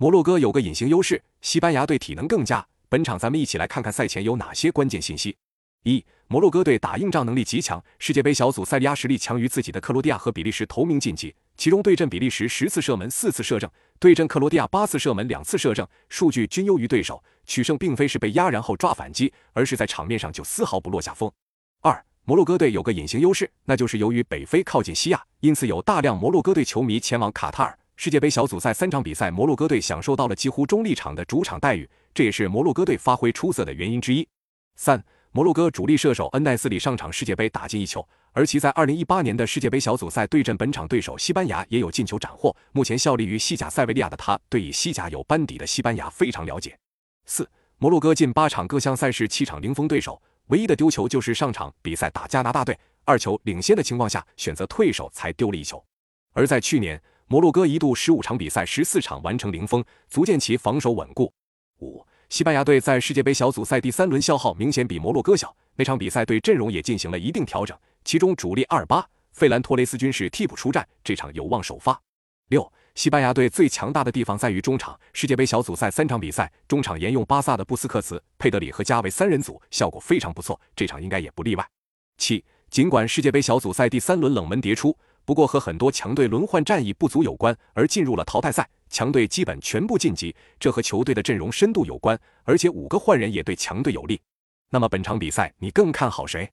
摩洛哥有个隐形优势，西班牙队体能更佳。本场咱们一起来看看赛前有哪些关键信息。一、摩洛哥队打硬仗能力极强，世界杯小组赛压实力强于自己的克罗地亚和比利时头名晋级，其中对阵比利时十次射门四次射正，对阵克罗地亚八次射门两次射正，数据均优于对手。取胜并非是被压然后抓反击，而是在场面上就丝毫不落下风。二、摩洛哥队有个隐形优势，那就是由于北非靠近西亚，因此有大量摩洛哥队球迷前往卡塔尔。世界杯小组赛三场比赛，摩洛哥队享受到了几乎中立场的主场待遇，这也是摩洛哥队发挥出色的原因之一。三、摩洛哥主力射手恩奈斯里上场世界杯打进一球，而其在二零一八年的世界杯小组赛对阵本场对手西班牙也有进球斩获。目前效力于西甲塞维利亚的他，对以西甲有班底的西班牙非常了解。四、摩洛哥近八场各项赛事七场零封对手，唯一的丢球就是上场比赛打加拿大队，二球领先的情况下选择退守才丢了一球，而在去年。摩洛哥一度十五场比赛十四场完成零封，足见其防守稳固。五、西班牙队在世界杯小组赛第三轮消耗明显比摩洛哥小，那场比赛对阵容也进行了一定调整，其中主力阿尔巴、费兰托雷斯均是替补出战，这场有望首发。六、西班牙队最强大的地方在于中场，世界杯小组赛三场比赛中场沿用巴萨的布斯克茨、佩德里和加维三人组，效果非常不错，这场应该也不例外。七、尽管世界杯小组赛第三轮冷门迭出。不过和很多强队轮换战役不足有关，而进入了淘汰赛，强队基本全部晋级，这和球队的阵容深度有关，而且五个换人也对强队有利。那么本场比赛你更看好谁？